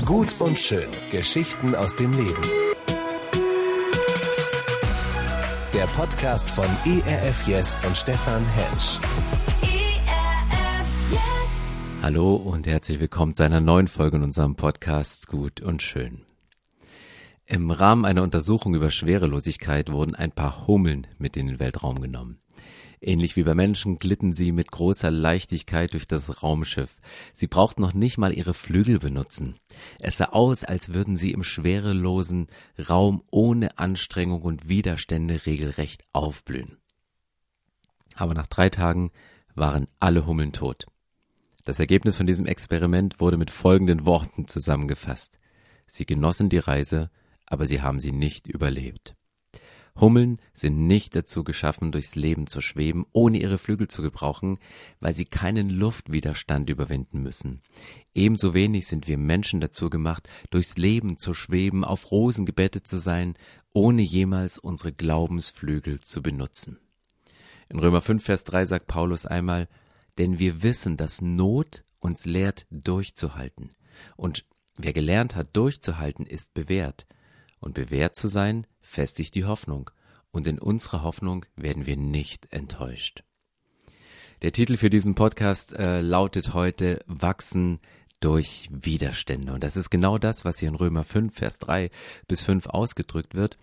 Gut und schön. Geschichten aus dem Leben. Der Podcast von ERF Yes und Stefan Hensch. ERF Yes. Hallo und herzlich willkommen zu einer neuen Folge in unserem Podcast Gut und Schön. Im Rahmen einer Untersuchung über Schwerelosigkeit wurden ein paar Hummeln mit in den Weltraum genommen. Ähnlich wie bei Menschen glitten sie mit großer Leichtigkeit durch das Raumschiff. Sie brauchten noch nicht mal ihre Flügel benutzen. Es sah aus, als würden sie im schwerelosen Raum ohne Anstrengung und Widerstände regelrecht aufblühen. Aber nach drei Tagen waren alle Hummeln tot. Das Ergebnis von diesem Experiment wurde mit folgenden Worten zusammengefasst. Sie genossen die Reise, aber sie haben sie nicht überlebt. Hummeln sind nicht dazu geschaffen, durchs Leben zu schweben, ohne ihre Flügel zu gebrauchen, weil sie keinen Luftwiderstand überwinden müssen. Ebenso wenig sind wir Menschen dazu gemacht, durchs Leben zu schweben, auf Rosen gebettet zu sein, ohne jemals unsere Glaubensflügel zu benutzen. In Römer 5, Vers 3 sagt Paulus einmal, denn wir wissen, dass Not uns lehrt, durchzuhalten. Und wer gelernt hat, durchzuhalten, ist bewährt. Und bewährt zu sein, festigt die Hoffnung. Und in unserer Hoffnung werden wir nicht enttäuscht. Der Titel für diesen Podcast äh, lautet heute Wachsen durch Widerstände. Und das ist genau das, was hier in Römer 5, Vers 3 bis 5 ausgedrückt wird.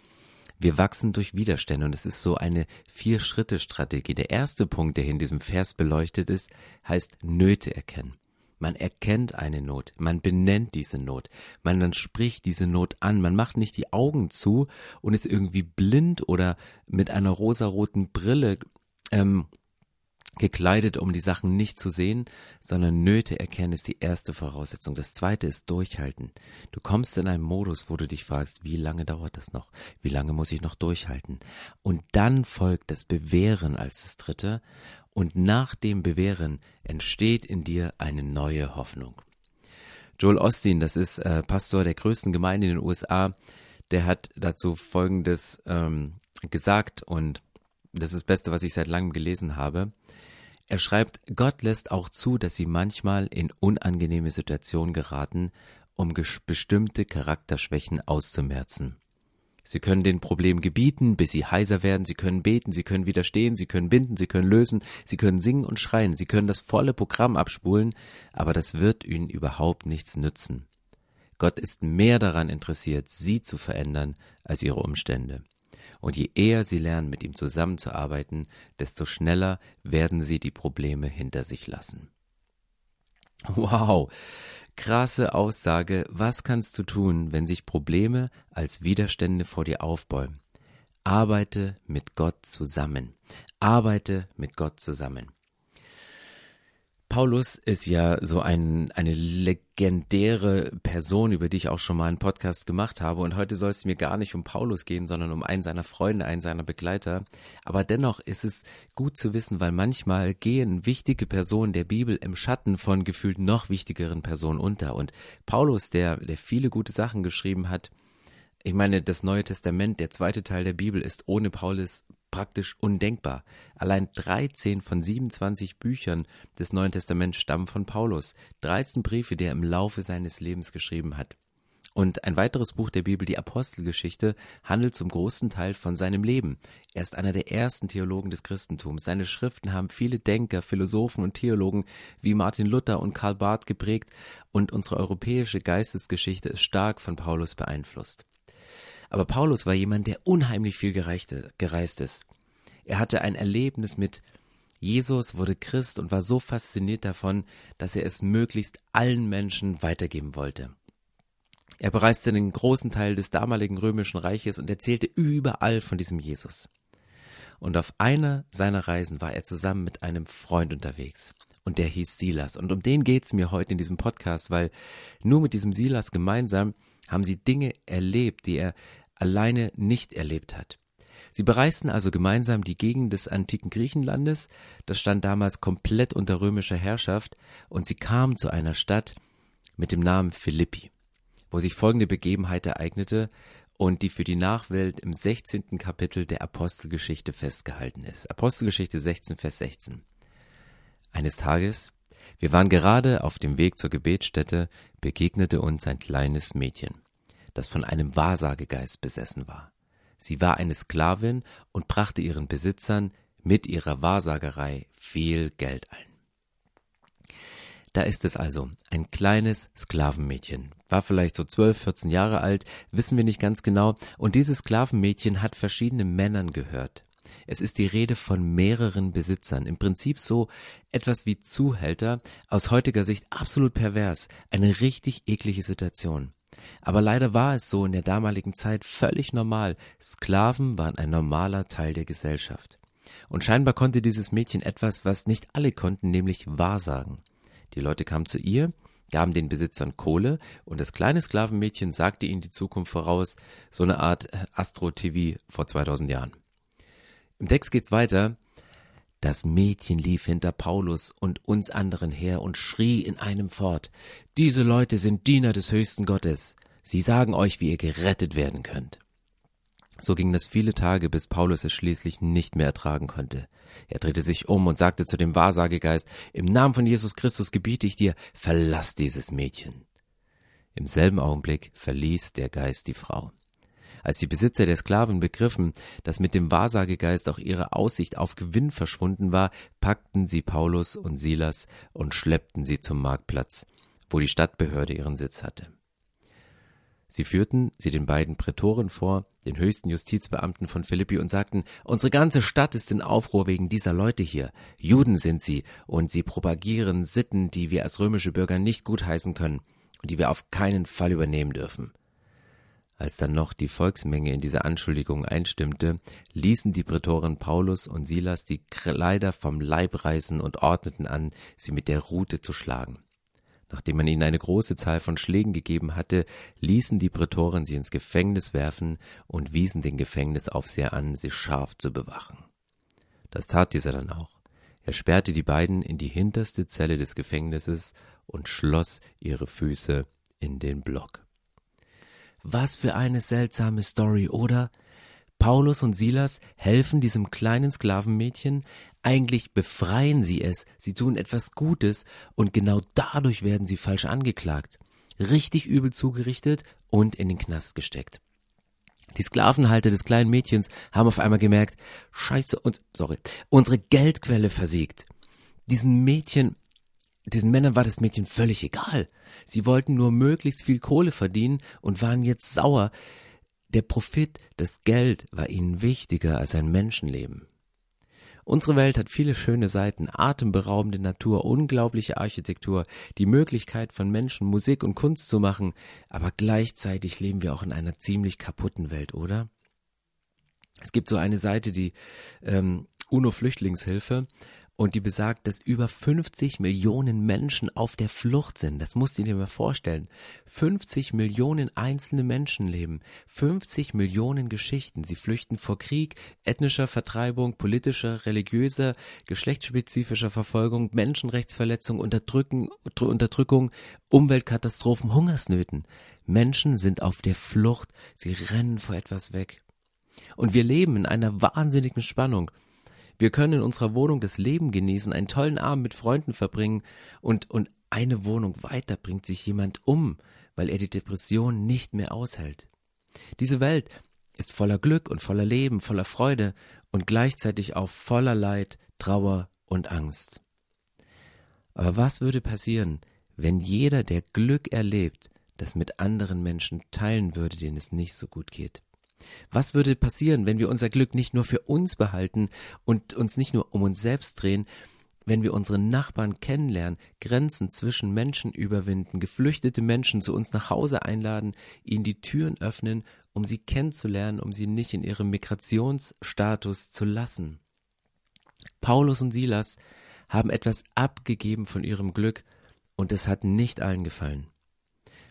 Wir wachsen durch Widerstände und es ist so eine Vier-Schritte-Strategie. Der erste Punkt, der hier in diesem Vers beleuchtet ist, heißt Nöte erkennen. Man erkennt eine Not, man benennt diese Not, man dann spricht diese Not an, man macht nicht die Augen zu und ist irgendwie blind oder mit einer rosaroten Brille ähm, gekleidet, um die Sachen nicht zu sehen, sondern Nöte erkennen ist die erste Voraussetzung. Das zweite ist durchhalten. Du kommst in einen Modus, wo du dich fragst, wie lange dauert das noch? Wie lange muss ich noch durchhalten? Und dann folgt das Bewähren als das dritte. Und nach dem Bewähren entsteht in dir eine neue Hoffnung. Joel Osteen, das ist äh, Pastor der größten Gemeinde in den USA, der hat dazu Folgendes ähm, gesagt und das ist das Beste, was ich seit langem gelesen habe. Er schreibt, Gott lässt auch zu, dass sie manchmal in unangenehme Situationen geraten, um bestimmte Charakterschwächen auszumerzen. Sie können den Problem gebieten, bis sie heiser werden, sie können beten, sie können widerstehen, sie können binden, sie können lösen, sie können singen und schreien, sie können das volle Programm abspulen, aber das wird ihnen überhaupt nichts nützen. Gott ist mehr daran interessiert, sie zu verändern, als ihre Umstände. Und je eher sie lernen, mit ihm zusammenzuarbeiten, desto schneller werden sie die Probleme hinter sich lassen. Wow, krasse Aussage. Was kannst du tun, wenn sich Probleme als Widerstände vor dir aufbäumen? Arbeite mit Gott zusammen. Arbeite mit Gott zusammen. Paulus ist ja so ein, eine legendäre Person, über die ich auch schon mal einen Podcast gemacht habe. Und heute soll es mir gar nicht um Paulus gehen, sondern um einen seiner Freunde, einen seiner Begleiter. Aber dennoch ist es gut zu wissen, weil manchmal gehen wichtige Personen der Bibel im Schatten von gefühlt noch wichtigeren Personen unter. Und Paulus, der, der viele gute Sachen geschrieben hat, ich meine, das Neue Testament, der zweite Teil der Bibel, ist ohne Paulus praktisch undenkbar. Allein 13 von 27 Büchern des Neuen Testaments stammen von Paulus. 13 Briefe, die er im Laufe seines Lebens geschrieben hat. Und ein weiteres Buch der Bibel, die Apostelgeschichte, handelt zum großen Teil von seinem Leben. Er ist einer der ersten Theologen des Christentums. Seine Schriften haben viele Denker, Philosophen und Theologen wie Martin Luther und Karl Barth geprägt und unsere europäische Geistesgeschichte ist stark von Paulus beeinflusst. Aber Paulus war jemand, der unheimlich viel gereist ist. Er hatte ein Erlebnis mit Jesus, wurde Christ und war so fasziniert davon, dass er es möglichst allen Menschen weitergeben wollte. Er bereiste den großen Teil des damaligen römischen Reiches und erzählte überall von diesem Jesus. Und auf einer seiner Reisen war er zusammen mit einem Freund unterwegs. Und der hieß Silas. Und um den geht's mir heute in diesem Podcast, weil nur mit diesem Silas gemeinsam haben sie Dinge erlebt, die er alleine nicht erlebt hat. Sie bereisten also gemeinsam die Gegend des antiken Griechenlandes, das stand damals komplett unter römischer Herrschaft, und sie kamen zu einer Stadt mit dem Namen Philippi, wo sich folgende Begebenheit ereignete und die für die Nachwelt im 16. Kapitel der Apostelgeschichte festgehalten ist. Apostelgeschichte 16, Vers 16. Eines Tages Wir waren gerade auf dem Weg zur Gebetsstätte, begegnete uns ein kleines Mädchen, das von einem Wahrsagegeist besessen war. Sie war eine Sklavin und brachte ihren Besitzern mit ihrer Wahrsagerei viel Geld ein. Da ist es also, ein kleines Sklavenmädchen, war vielleicht so zwölf, vierzehn Jahre alt, wissen wir nicht ganz genau, und dieses Sklavenmädchen hat verschiedenen Männern gehört. Es ist die Rede von mehreren Besitzern, im Prinzip so etwas wie Zuhälter, aus heutiger Sicht absolut pervers, eine richtig eklige Situation. Aber leider war es so in der damaligen Zeit völlig normal, Sklaven waren ein normaler Teil der Gesellschaft. Und scheinbar konnte dieses Mädchen etwas, was nicht alle konnten, nämlich wahrsagen. Die Leute kamen zu ihr, gaben den Besitzern Kohle und das kleine Sklavenmädchen sagte ihnen die Zukunft voraus, so eine Art Astro-TV vor 2000 Jahren. Im Text geht's weiter. Das Mädchen lief hinter Paulus und uns anderen her und schrie in einem fort, diese Leute sind Diener des höchsten Gottes. Sie sagen euch, wie ihr gerettet werden könnt. So ging das viele Tage, bis Paulus es schließlich nicht mehr ertragen konnte. Er drehte sich um und sagte zu dem Wahrsagegeist, im Namen von Jesus Christus gebiete ich dir, verlass dieses Mädchen. Im selben Augenblick verließ der Geist die Frau. Als die Besitzer der Sklaven begriffen, dass mit dem Wahrsagegeist auch ihre Aussicht auf Gewinn verschwunden war, packten sie Paulus und Silas und schleppten sie zum Marktplatz, wo die Stadtbehörde ihren Sitz hatte. Sie führten sie den beiden Prätoren vor, den höchsten Justizbeamten von Philippi, und sagten, unsere ganze Stadt ist in Aufruhr wegen dieser Leute hier. Juden sind sie, und sie propagieren Sitten, die wir als römische Bürger nicht gutheißen können und die wir auf keinen Fall übernehmen dürfen. Als dann noch die Volksmenge in diese Anschuldigung einstimmte, ließen die Prätoren Paulus und Silas die Kleider vom Leib reißen und ordneten an, sie mit der Rute zu schlagen. Nachdem man ihnen eine große Zahl von Schlägen gegeben hatte, ließen die Prätoren sie ins Gefängnis werfen und wiesen den Gefängnisaufseher an, sie scharf zu bewachen. Das tat dieser dann auch. Er sperrte die beiden in die hinterste Zelle des Gefängnisses und schloss ihre Füße in den Block. Was für eine seltsame Story, oder? Paulus und Silas helfen diesem kleinen Sklavenmädchen, eigentlich befreien sie es, sie tun etwas Gutes und genau dadurch werden sie falsch angeklagt, richtig übel zugerichtet und in den Knast gesteckt. Die Sklavenhalter des kleinen Mädchens haben auf einmal gemerkt, scheiße, uns, sorry, unsere Geldquelle versiegt. Diesen Mädchen, diesen Männern war das Mädchen völlig egal. Sie wollten nur möglichst viel Kohle verdienen und waren jetzt sauer, der Profit, das Geld war ihnen wichtiger als ein Menschenleben. Unsere Welt hat viele schöne Seiten, atemberaubende Natur, unglaubliche Architektur, die Möglichkeit von Menschen Musik und Kunst zu machen, aber gleichzeitig leben wir auch in einer ziemlich kaputten Welt, oder? Es gibt so eine Seite, die ähm, UNO-Flüchtlingshilfe, und die besagt, dass über 50 Millionen Menschen auf der Flucht sind. Das musst du dir mal vorstellen. 50 Millionen einzelne Menschen leben, 50 Millionen Geschichten. Sie flüchten vor Krieg, ethnischer Vertreibung, politischer, religiöser, geschlechtsspezifischer Verfolgung, Menschenrechtsverletzung, Unterdrücken, Unterdrückung, Umweltkatastrophen, Hungersnöten. Menschen sind auf der Flucht, sie rennen vor etwas weg. Und wir leben in einer wahnsinnigen Spannung. Wir können in unserer Wohnung das Leben genießen, einen tollen Abend mit Freunden verbringen und, und eine Wohnung weiter bringt sich jemand um, weil er die Depression nicht mehr aushält. Diese Welt ist voller Glück und voller Leben, voller Freude und gleichzeitig auch voller Leid, Trauer und Angst. Aber was würde passieren, wenn jeder, der Glück erlebt, das mit anderen Menschen teilen würde, denen es nicht so gut geht? Was würde passieren, wenn wir unser Glück nicht nur für uns behalten und uns nicht nur um uns selbst drehen, wenn wir unsere Nachbarn kennenlernen, Grenzen zwischen Menschen überwinden, geflüchtete Menschen zu uns nach Hause einladen, ihnen die Türen öffnen, um sie kennenzulernen, um sie nicht in ihrem Migrationsstatus zu lassen. Paulus und Silas haben etwas abgegeben von ihrem Glück, und es hat nicht allen gefallen.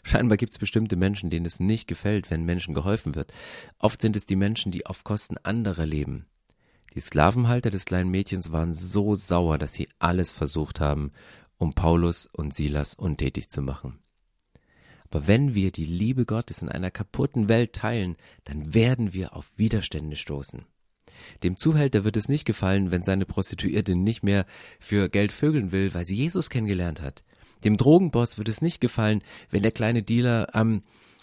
Scheinbar gibt es bestimmte Menschen, denen es nicht gefällt, wenn Menschen geholfen wird. Oft sind es die Menschen, die auf Kosten anderer leben. Die Sklavenhalter des kleinen Mädchens waren so sauer, dass sie alles versucht haben, um Paulus und Silas untätig zu machen. Aber wenn wir die Liebe Gottes in einer kaputten Welt teilen, dann werden wir auf Widerstände stoßen. Dem Zuhälter wird es nicht gefallen, wenn seine Prostituierte nicht mehr für Geld vögeln will, weil sie Jesus kennengelernt hat. Dem Drogenboss wird es nicht gefallen, wenn der kleine Dealer am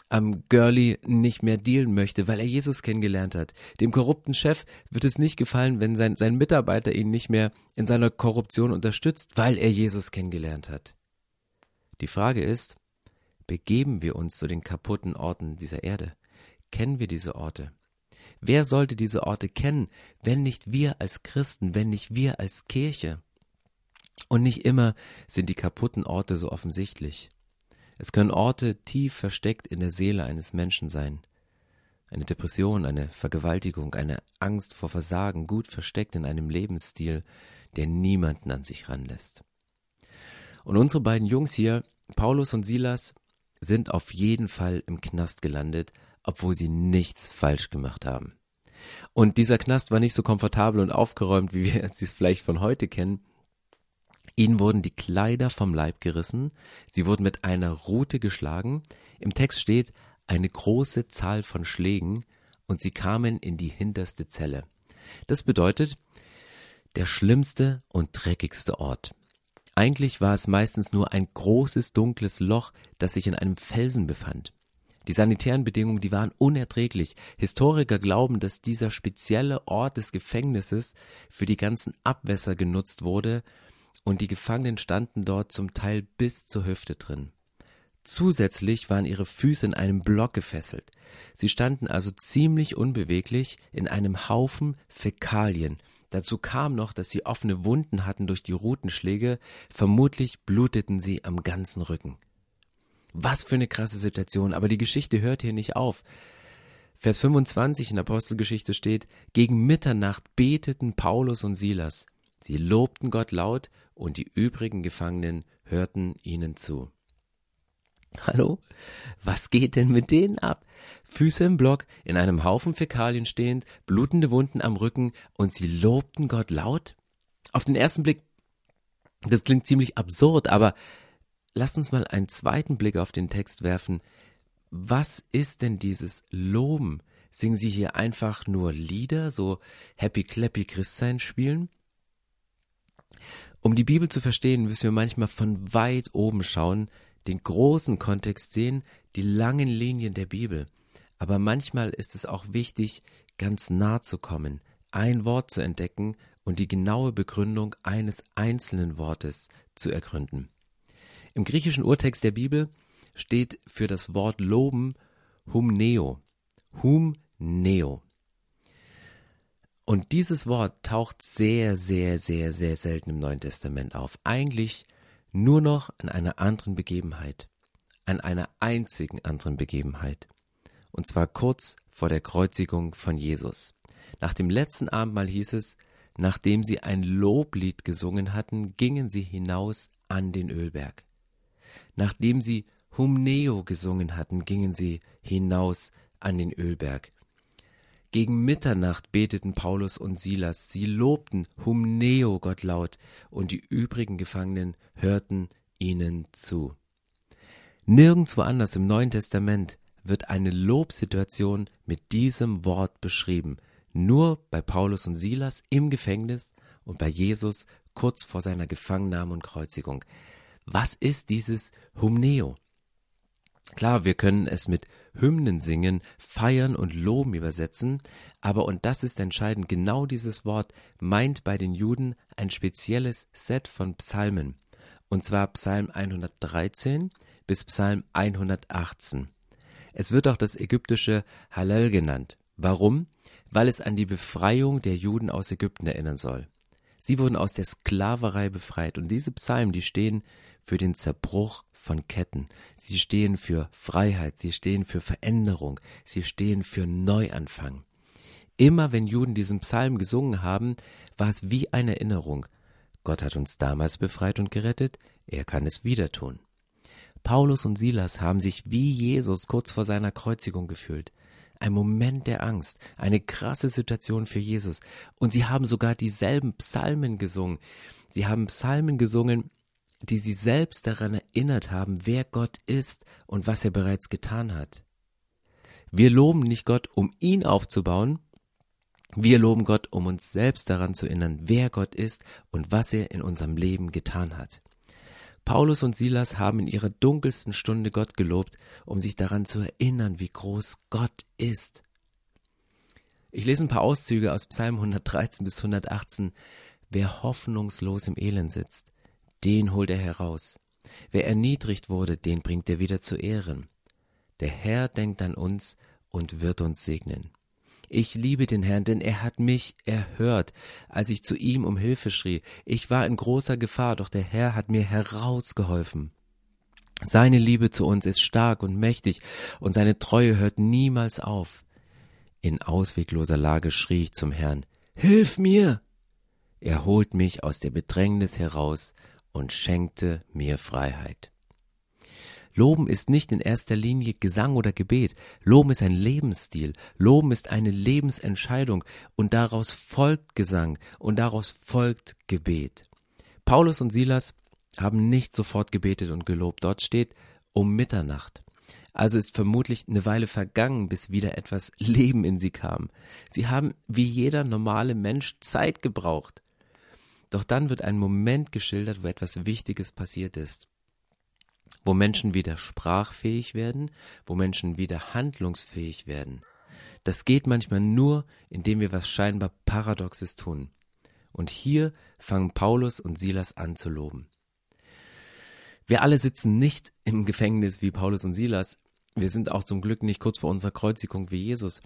am Girlie nicht mehr dealen möchte, weil er Jesus kennengelernt hat. Dem korrupten Chef wird es nicht gefallen, wenn sein, sein Mitarbeiter ihn nicht mehr in seiner Korruption unterstützt, weil er Jesus kennengelernt hat. Die Frage ist, begeben wir uns zu den kaputten Orten dieser Erde? Kennen wir diese Orte? Wer sollte diese Orte kennen, wenn nicht wir als Christen, wenn nicht wir als Kirche? Und nicht immer sind die kaputten Orte so offensichtlich. Es können Orte tief versteckt in der Seele eines Menschen sein. Eine Depression, eine Vergewaltigung, eine Angst vor Versagen, gut versteckt in einem Lebensstil, der niemanden an sich ranlässt. Und unsere beiden Jungs hier, Paulus und Silas, sind auf jeden Fall im Knast gelandet, obwohl sie nichts falsch gemacht haben. Und dieser Knast war nicht so komfortabel und aufgeräumt, wie wir es vielleicht von heute kennen, Ihnen wurden die Kleider vom Leib gerissen, sie wurden mit einer Rute geschlagen, im Text steht eine große Zahl von Schlägen, und sie kamen in die hinterste Zelle. Das bedeutet der schlimmste und dreckigste Ort. Eigentlich war es meistens nur ein großes dunkles Loch, das sich in einem Felsen befand. Die sanitären Bedingungen, die waren unerträglich. Historiker glauben, dass dieser spezielle Ort des Gefängnisses für die ganzen Abwässer genutzt wurde, und die Gefangenen standen dort zum Teil bis zur Hüfte drin. Zusätzlich waren ihre Füße in einem Block gefesselt. Sie standen also ziemlich unbeweglich in einem Haufen Fäkalien. Dazu kam noch, dass sie offene Wunden hatten durch die Rutenschläge, vermutlich bluteten sie am ganzen Rücken. Was für eine krasse Situation, aber die Geschichte hört hier nicht auf. Vers 25 in Apostelgeschichte steht, gegen Mitternacht beteten Paulus und Silas. Sie lobten Gott laut und die übrigen Gefangenen hörten ihnen zu. Hallo? Was geht denn mit denen ab? Füße im Block, in einem Haufen Fäkalien stehend, blutende Wunden am Rücken und sie lobten Gott laut? Auf den ersten Blick, das klingt ziemlich absurd, aber lasst uns mal einen zweiten Blick auf den Text werfen. Was ist denn dieses Loben? Singen sie hier einfach nur Lieder, so Happy Clappy Christsein spielen? Um die Bibel zu verstehen, müssen wir manchmal von weit oben schauen, den großen Kontext sehen, die langen Linien der Bibel. Aber manchmal ist es auch wichtig, ganz nah zu kommen, ein Wort zu entdecken und die genaue Begründung eines einzelnen Wortes zu ergründen. Im griechischen Urtext der Bibel steht für das Wort loben humneo. Humneo. Und dieses Wort taucht sehr, sehr, sehr, sehr selten im Neuen Testament auf. Eigentlich nur noch an einer anderen Begebenheit. An einer einzigen anderen Begebenheit. Und zwar kurz vor der Kreuzigung von Jesus. Nach dem letzten Abendmahl hieß es, nachdem sie ein Loblied gesungen hatten, gingen sie hinaus an den Ölberg. Nachdem sie Humneo gesungen hatten, gingen sie hinaus an den Ölberg. Gegen Mitternacht beteten Paulus und Silas, sie lobten Humneo Gott laut, und die übrigen Gefangenen hörten ihnen zu. Nirgendwo anders im Neuen Testament wird eine Lobsituation mit diesem Wort beschrieben, nur bei Paulus und Silas im Gefängnis und bei Jesus kurz vor seiner Gefangennahme und Kreuzigung. Was ist dieses Humneo? Klar, wir können es mit Hymnen singen, feiern und loben übersetzen, aber und das ist entscheidend, genau dieses Wort meint bei den Juden ein spezielles Set von Psalmen, und zwar Psalm 113 bis Psalm 118. Es wird auch das ägyptische Hallel genannt. Warum? Weil es an die Befreiung der Juden aus Ägypten erinnern soll. Sie wurden aus der Sklaverei befreit und diese Psalmen, die stehen für den Zerbruch von Ketten. Sie stehen für Freiheit, sie stehen für Veränderung, sie stehen für Neuanfang. Immer wenn Juden diesen Psalm gesungen haben, war es wie eine Erinnerung. Gott hat uns damals befreit und gerettet, er kann es wieder tun. Paulus und Silas haben sich wie Jesus kurz vor seiner Kreuzigung gefühlt. Ein Moment der Angst, eine krasse Situation für Jesus. Und sie haben sogar dieselben Psalmen gesungen. Sie haben Psalmen gesungen, die sie selbst daran erinnert haben, wer Gott ist und was er bereits getan hat. Wir loben nicht Gott, um ihn aufzubauen, Wir loben Gott, um uns selbst daran zu erinnern, wer Gott ist und was er in unserem Leben getan hat. Paulus und Silas haben in ihrer dunkelsten Stunde Gott gelobt, um sich daran zu erinnern, wie groß Gott ist. Ich lese ein paar Auszüge aus Psalm 113 bis 118. Wer hoffnungslos im Elend sitzt, den holt er heraus. Wer erniedrigt wurde, den bringt er wieder zu Ehren. Der Herr denkt an uns und wird uns segnen. Ich liebe den Herrn, denn er hat mich erhört, als ich zu ihm um Hilfe schrie. Ich war in großer Gefahr, doch der Herr hat mir herausgeholfen. Seine Liebe zu uns ist stark und mächtig, und seine Treue hört niemals auf. In auswegloser Lage schrie ich zum Herrn Hilf mir. Er holt mich aus der Bedrängnis heraus und schenkte mir Freiheit. Loben ist nicht in erster Linie Gesang oder Gebet. Loben ist ein Lebensstil. Loben ist eine Lebensentscheidung und daraus folgt Gesang und daraus folgt Gebet. Paulus und Silas haben nicht sofort gebetet und gelobt. Dort steht um Mitternacht. Also ist vermutlich eine Weile vergangen, bis wieder etwas Leben in sie kam. Sie haben wie jeder normale Mensch Zeit gebraucht. Doch dann wird ein Moment geschildert, wo etwas Wichtiges passiert ist wo Menschen wieder sprachfähig werden, wo Menschen wieder handlungsfähig werden. Das geht manchmal nur, indem wir was scheinbar Paradoxes tun. Und hier fangen Paulus und Silas an zu loben. Wir alle sitzen nicht im Gefängnis wie Paulus und Silas. Wir sind auch zum Glück nicht kurz vor unserer Kreuzigung wie Jesus.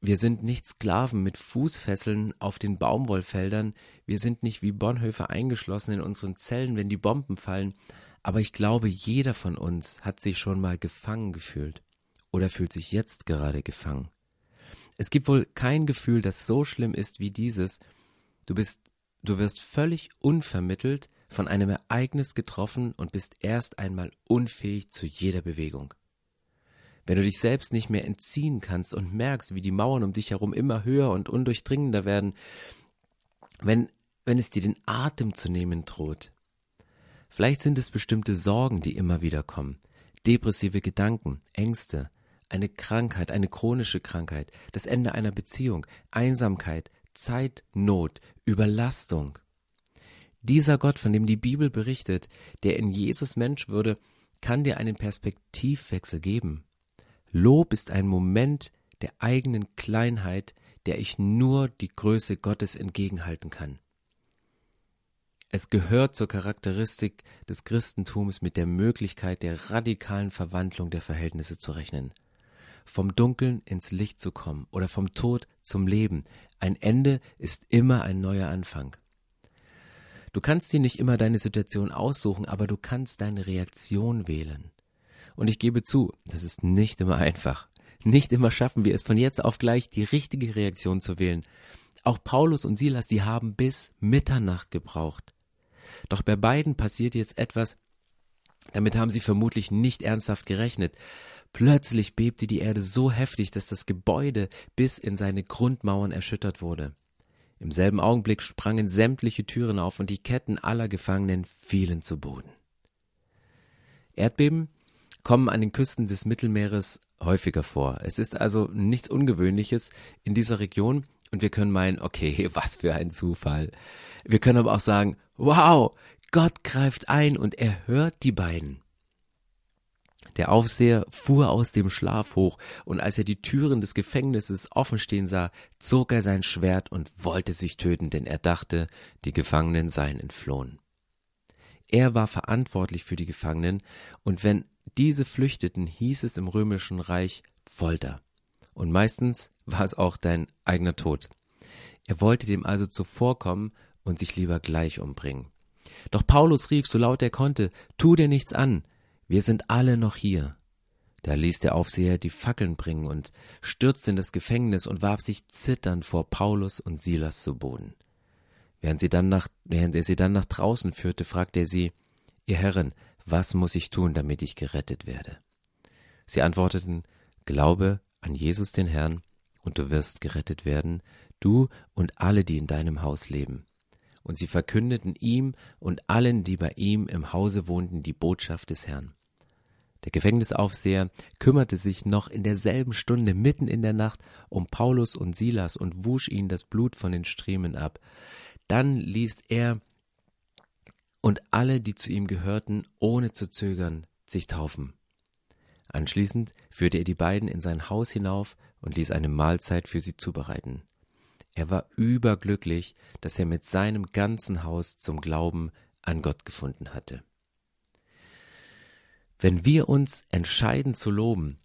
Wir sind nicht Sklaven mit Fußfesseln auf den Baumwollfeldern. Wir sind nicht wie Bonhoeffer eingeschlossen in unseren Zellen, wenn die Bomben fallen. Aber ich glaube, jeder von uns hat sich schon mal gefangen gefühlt oder fühlt sich jetzt gerade gefangen. Es gibt wohl kein Gefühl, das so schlimm ist wie dieses. Du bist, du wirst völlig unvermittelt von einem Ereignis getroffen und bist erst einmal unfähig zu jeder Bewegung. Wenn du dich selbst nicht mehr entziehen kannst und merkst, wie die Mauern um dich herum immer höher und undurchdringender werden, wenn, wenn es dir den Atem zu nehmen droht, Vielleicht sind es bestimmte Sorgen, die immer wieder kommen, depressive Gedanken, Ängste, eine Krankheit, eine chronische Krankheit, das Ende einer Beziehung, Einsamkeit, Zeitnot, Überlastung. Dieser Gott, von dem die Bibel berichtet, der in Jesus Mensch würde, kann dir einen Perspektivwechsel geben. Lob ist ein Moment der eigenen Kleinheit, der ich nur die Größe Gottes entgegenhalten kann. Es gehört zur Charakteristik des Christentums mit der Möglichkeit der radikalen Verwandlung der Verhältnisse zu rechnen. Vom Dunkeln ins Licht zu kommen oder vom Tod zum Leben. Ein Ende ist immer ein neuer Anfang. Du kannst dir nicht immer deine Situation aussuchen, aber du kannst deine Reaktion wählen. Und ich gebe zu, das ist nicht immer einfach. Nicht immer schaffen wir es von jetzt auf gleich die richtige Reaktion zu wählen. Auch Paulus und Silas, die haben bis Mitternacht gebraucht. Doch bei beiden passiert jetzt etwas, damit haben sie vermutlich nicht ernsthaft gerechnet. Plötzlich bebte die Erde so heftig, dass das Gebäude bis in seine Grundmauern erschüttert wurde. Im selben Augenblick sprangen sämtliche Türen auf und die Ketten aller Gefangenen fielen zu Boden. Erdbeben kommen an den Küsten des Mittelmeeres häufiger vor. Es ist also nichts Ungewöhnliches in dieser Region und wir können meinen, okay, was für ein Zufall. Wir können aber auch sagen, wow, Gott greift ein und er hört die beiden. Der Aufseher fuhr aus dem Schlaf hoch, und als er die Türen des Gefängnisses offen stehen sah, zog er sein Schwert und wollte sich töten, denn er dachte, die Gefangenen seien entflohen. Er war verantwortlich für die Gefangenen, und wenn diese flüchteten, hieß es im römischen Reich Folter. Und meistens war es auch dein eigener Tod. Er wollte dem also zuvorkommen und sich lieber gleich umbringen. Doch Paulus rief, so laut er konnte, Tu dir nichts an, wir sind alle noch hier. Da ließ der Aufseher die Fackeln bringen und stürzte in das Gefängnis und warf sich zitternd vor Paulus und Silas zu Boden. Während, sie dann nach, während er sie dann nach draußen führte, fragte er sie, Ihr Herren, was muss ich tun, damit ich gerettet werde? Sie antworteten, Glaube an Jesus den Herrn, und du wirst gerettet werden, du und alle, die in deinem Haus leben. Und sie verkündeten ihm und allen, die bei ihm im Hause wohnten, die Botschaft des Herrn. Der Gefängnisaufseher kümmerte sich noch in derselben Stunde mitten in der Nacht um Paulus und Silas und wusch ihnen das Blut von den Striemen ab. Dann ließ er und alle, die zu ihm gehörten, ohne zu zögern, sich taufen. Anschließend führte er die beiden in sein Haus hinauf und ließ eine Mahlzeit für sie zubereiten. Er war überglücklich, dass er mit seinem ganzen Haus zum Glauben an Gott gefunden hatte. Wenn wir uns entscheiden zu loben,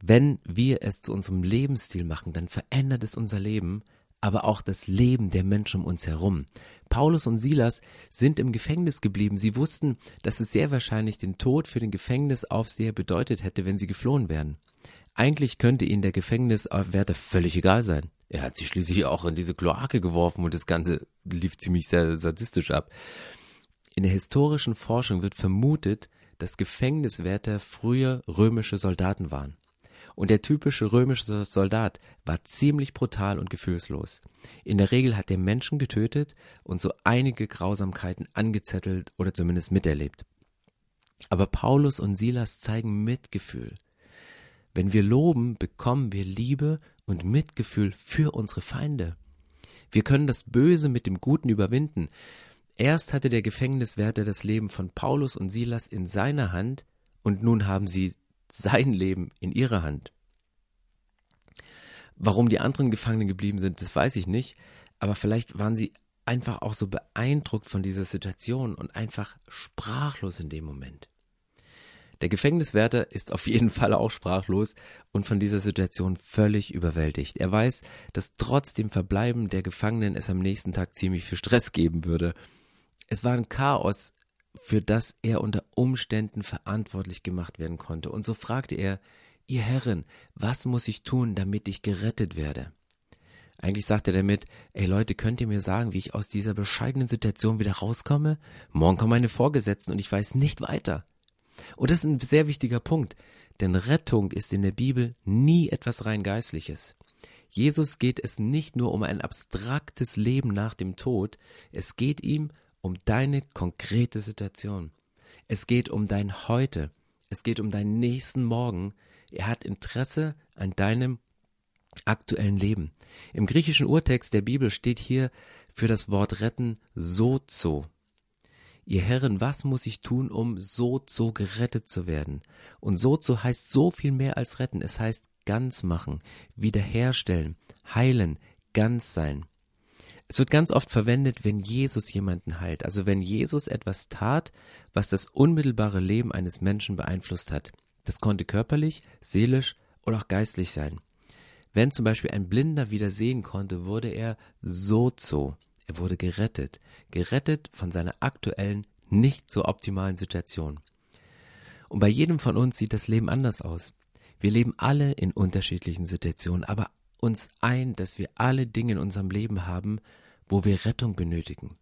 wenn wir es zu unserem Lebensstil machen, dann verändert es unser Leben, aber auch das Leben der Menschen um uns herum. Paulus und Silas sind im Gefängnis geblieben. Sie wussten, dass es sehr wahrscheinlich den Tod für den Gefängnisaufseher bedeutet hätte, wenn sie geflohen wären. Eigentlich könnte ihnen der Gefängniswärter völlig egal sein. Er hat sie schließlich auch in diese Kloake geworfen und das Ganze lief ziemlich sehr sadistisch ab. In der historischen Forschung wird vermutet, dass Gefängniswärter früher römische Soldaten waren. Und der typische römische Soldat war ziemlich brutal und gefühlslos. In der Regel hat er Menschen getötet und so einige Grausamkeiten angezettelt oder zumindest miterlebt. Aber Paulus und Silas zeigen Mitgefühl. Wenn wir loben, bekommen wir Liebe und Mitgefühl für unsere Feinde. Wir können das Böse mit dem Guten überwinden. Erst hatte der Gefängniswärter das Leben von Paulus und Silas in seiner Hand und nun haben sie sein Leben in ihrer Hand. Warum die anderen Gefangenen geblieben sind, das weiß ich nicht, aber vielleicht waren sie einfach auch so beeindruckt von dieser Situation und einfach sprachlos in dem Moment. Der Gefängniswärter ist auf jeden Fall auch sprachlos und von dieser Situation völlig überwältigt. Er weiß, dass trotz dem Verbleiben der Gefangenen es am nächsten Tag ziemlich viel Stress geben würde. Es war ein Chaos, für das er unter Umständen verantwortlich gemacht werden konnte. Und so fragte er, Ihr Herren, was muss ich tun, damit ich gerettet werde? Eigentlich sagte er damit, ey Leute, könnt ihr mir sagen, wie ich aus dieser bescheidenen Situation wieder rauskomme? Morgen kommen meine Vorgesetzten und ich weiß nicht weiter. Und das ist ein sehr wichtiger Punkt, denn Rettung ist in der Bibel nie etwas rein Geistliches. Jesus geht es nicht nur um ein abstraktes Leben nach dem Tod, es geht ihm um deine konkrete Situation. Es geht um dein Heute. Es geht um deinen nächsten Morgen. Er hat Interesse an deinem aktuellen Leben. Im griechischen Urtext der Bibel steht hier für das Wort retten sozo. Ihr Herren, was muss ich tun, um sozo gerettet zu werden? Und sozo heißt so viel mehr als retten. Es heißt ganz machen, wiederherstellen, heilen, ganz sein. Es wird ganz oft verwendet, wenn Jesus jemanden heilt, also wenn Jesus etwas tat, was das unmittelbare Leben eines Menschen beeinflusst hat. Das konnte körperlich, seelisch oder auch geistlich sein. Wenn zum Beispiel ein Blinder wieder sehen konnte, wurde er sozo. Er wurde gerettet. Gerettet von seiner aktuellen, nicht so optimalen Situation. Und bei jedem von uns sieht das Leben anders aus. Wir leben alle in unterschiedlichen Situationen, aber uns ein, dass wir alle Dinge in unserem Leben haben, wo wir Rettung benötigen.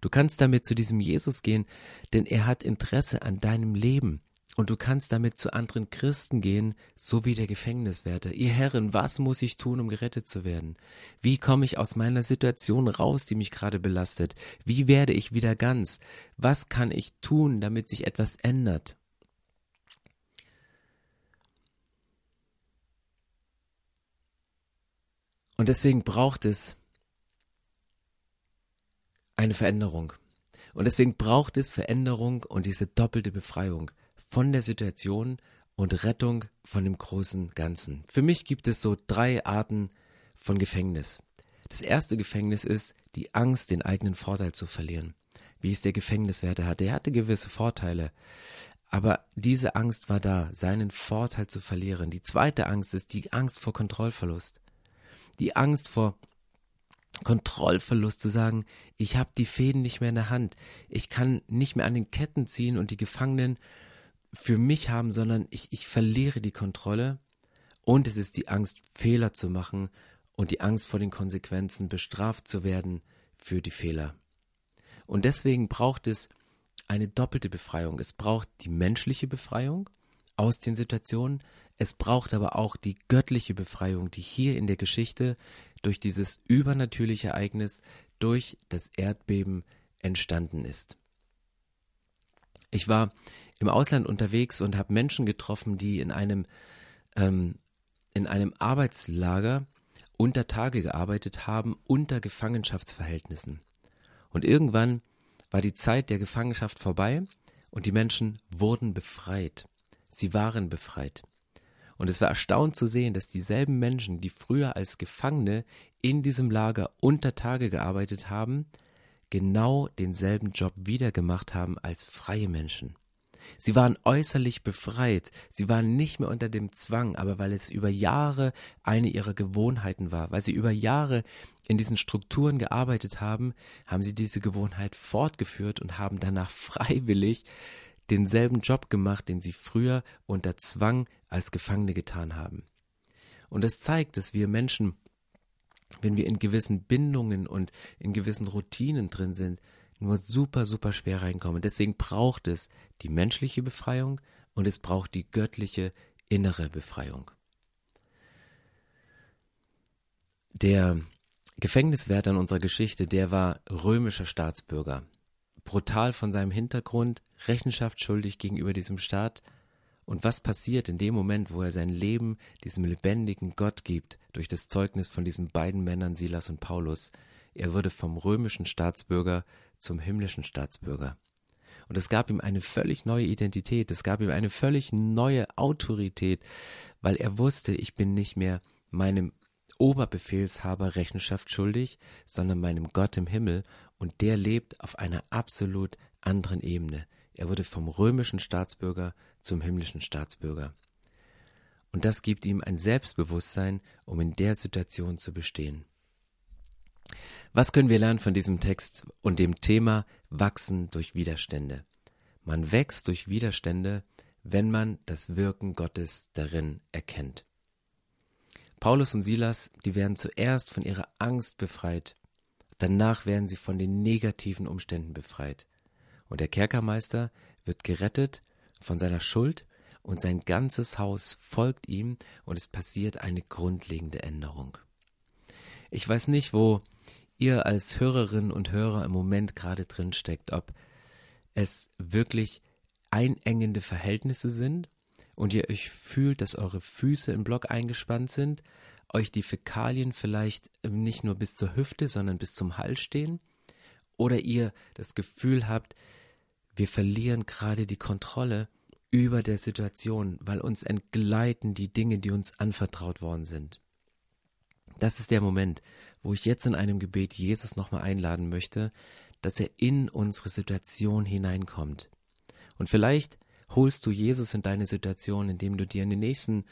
Du kannst damit zu diesem Jesus gehen, denn er hat Interesse an deinem Leben. Und du kannst damit zu anderen Christen gehen, so wie der Gefängniswärter. Ihr Herren, was muss ich tun, um gerettet zu werden? Wie komme ich aus meiner Situation raus, die mich gerade belastet? Wie werde ich wieder ganz? Was kann ich tun, damit sich etwas ändert? Und deswegen braucht es eine Veränderung. Und deswegen braucht es Veränderung und diese doppelte Befreiung von der Situation und Rettung von dem großen Ganzen. Für mich gibt es so drei Arten von Gefängnis. Das erste Gefängnis ist die Angst, den eigenen Vorteil zu verlieren. Wie es der Gefängniswärter hatte. Er hatte gewisse Vorteile. Aber diese Angst war da, seinen Vorteil zu verlieren. Die zweite Angst ist die Angst vor Kontrollverlust. Die Angst vor Kontrollverlust zu sagen, ich habe die Fäden nicht mehr in der Hand, ich kann nicht mehr an den Ketten ziehen und die Gefangenen für mich haben, sondern ich, ich verliere die Kontrolle und es ist die Angst, Fehler zu machen und die Angst vor den Konsequenzen, bestraft zu werden für die Fehler. Und deswegen braucht es eine doppelte Befreiung. Es braucht die menschliche Befreiung aus den Situationen, es braucht aber auch die göttliche Befreiung, die hier in der Geschichte durch dieses übernatürliche Ereignis, durch das Erdbeben entstanden ist. Ich war im Ausland unterwegs und habe Menschen getroffen, die in einem, ähm, in einem Arbeitslager unter Tage gearbeitet haben, unter Gefangenschaftsverhältnissen. Und irgendwann war die Zeit der Gefangenschaft vorbei und die Menschen wurden befreit. Sie waren befreit. Und es war erstaunt zu sehen, dass dieselben Menschen, die früher als Gefangene in diesem Lager unter Tage gearbeitet haben, genau denselben Job wieder gemacht haben als freie Menschen. Sie waren äußerlich befreit, sie waren nicht mehr unter dem Zwang, aber weil es über Jahre eine ihrer Gewohnheiten war, weil sie über Jahre in diesen Strukturen gearbeitet haben, haben sie diese Gewohnheit fortgeführt und haben danach freiwillig denselben Job gemacht, den sie früher unter Zwang als Gefangene getan haben. Und das zeigt, dass wir Menschen, wenn wir in gewissen Bindungen und in gewissen Routinen drin sind, nur super, super schwer reinkommen. Deswegen braucht es die menschliche Befreiung und es braucht die göttliche innere Befreiung. Der Gefängniswärter in unserer Geschichte, der war römischer Staatsbürger brutal von seinem Hintergrund, Rechenschaft schuldig gegenüber diesem Staat. Und was passiert in dem Moment, wo er sein Leben diesem lebendigen Gott gibt, durch das Zeugnis von diesen beiden Männern Silas und Paulus? Er wurde vom römischen Staatsbürger zum himmlischen Staatsbürger. Und es gab ihm eine völlig neue Identität, es gab ihm eine völlig neue Autorität, weil er wusste, ich bin nicht mehr meinem Oberbefehlshaber Rechenschaft schuldig, sondern meinem Gott im Himmel und der lebt auf einer absolut anderen Ebene. Er wurde vom römischen Staatsbürger zum himmlischen Staatsbürger. Und das gibt ihm ein Selbstbewusstsein, um in der Situation zu bestehen. Was können wir lernen von diesem Text und dem Thema Wachsen durch Widerstände? Man wächst durch Widerstände, wenn man das Wirken Gottes darin erkennt. Paulus und Silas, die werden zuerst von ihrer Angst befreit Danach werden sie von den negativen Umständen befreit. Und der Kerkermeister wird gerettet von seiner Schuld und sein ganzes Haus folgt ihm und es passiert eine grundlegende Änderung. Ich weiß nicht, wo ihr als Hörerinnen und Hörer im Moment gerade drin steckt, ob es wirklich einengende Verhältnisse sind und ihr euch fühlt, dass eure Füße im Block eingespannt sind, euch die Fäkalien vielleicht nicht nur bis zur Hüfte, sondern bis zum Hals stehen? Oder ihr das Gefühl habt, wir verlieren gerade die Kontrolle über der Situation, weil uns entgleiten die Dinge, die uns anvertraut worden sind. Das ist der Moment, wo ich jetzt in einem Gebet Jesus nochmal einladen möchte, dass er in unsere Situation hineinkommt. Und vielleicht holst du Jesus in deine Situation, indem du dir in den nächsten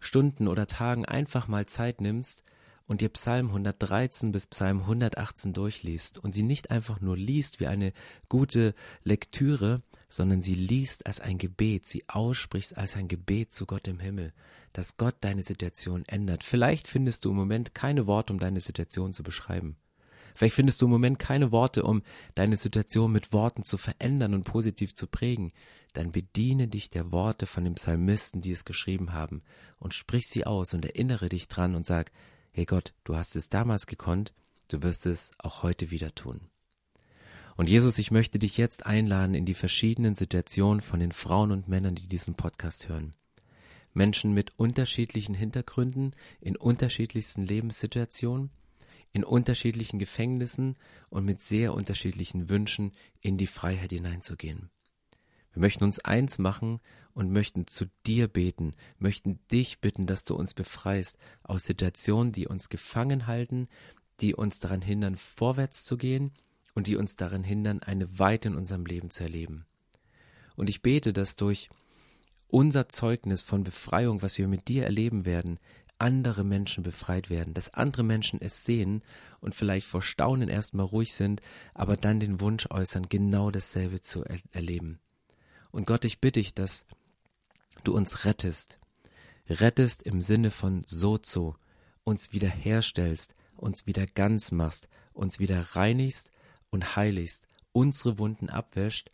Stunden oder Tagen einfach mal Zeit nimmst und dir Psalm 113 bis Psalm 118 durchliest und sie nicht einfach nur liest wie eine gute Lektüre, sondern sie liest als ein Gebet, sie aussprichst als ein Gebet zu Gott im Himmel, dass Gott deine Situation ändert. Vielleicht findest du im Moment keine Worte, um deine Situation zu beschreiben. Vielleicht findest du im Moment keine Worte, um deine Situation mit Worten zu verändern und positiv zu prägen. Dann bediene dich der Worte von den Psalmisten, die es geschrieben haben, und sprich sie aus und erinnere dich dran und sag, hey Gott, du hast es damals gekonnt, du wirst es auch heute wieder tun. Und Jesus, ich möchte dich jetzt einladen in die verschiedenen Situationen von den Frauen und Männern, die diesen Podcast hören. Menschen mit unterschiedlichen Hintergründen, in unterschiedlichsten Lebenssituationen, in unterschiedlichen Gefängnissen und mit sehr unterschiedlichen Wünschen in die Freiheit hineinzugehen. Wir möchten uns eins machen und möchten zu dir beten, möchten dich bitten, dass du uns befreist aus Situationen, die uns gefangen halten, die uns daran hindern, vorwärts zu gehen und die uns daran hindern, eine Weite in unserem Leben zu erleben. Und ich bete, dass durch unser Zeugnis von Befreiung, was wir mit dir erleben werden, andere Menschen befreit werden, dass andere Menschen es sehen und vielleicht vor Staunen erstmal ruhig sind, aber dann den Wunsch äußern, genau dasselbe zu er erleben. Und Gott, ich bitte dich, dass du uns rettest, rettest im Sinne von Sozo, uns wiederherstellst, uns wieder ganz machst, uns wieder reinigst und heiligst, unsere Wunden abwäscht,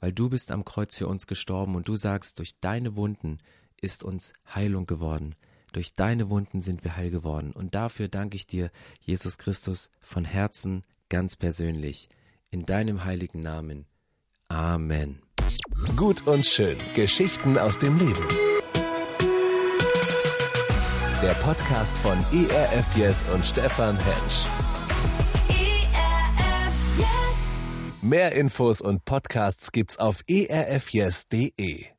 weil du bist am Kreuz für uns gestorben und du sagst, durch deine Wunden ist uns Heilung geworden. Durch deine Wunden sind wir heil geworden. Und dafür danke ich dir, Jesus Christus, von Herzen ganz persönlich. In deinem heiligen Namen. Amen. Gut und schön. Geschichten aus dem Leben. Der Podcast von ERF Yes und Stefan Hensch. ERF Yes. Mehr Infos und Podcasts gibt's auf erfyes.de.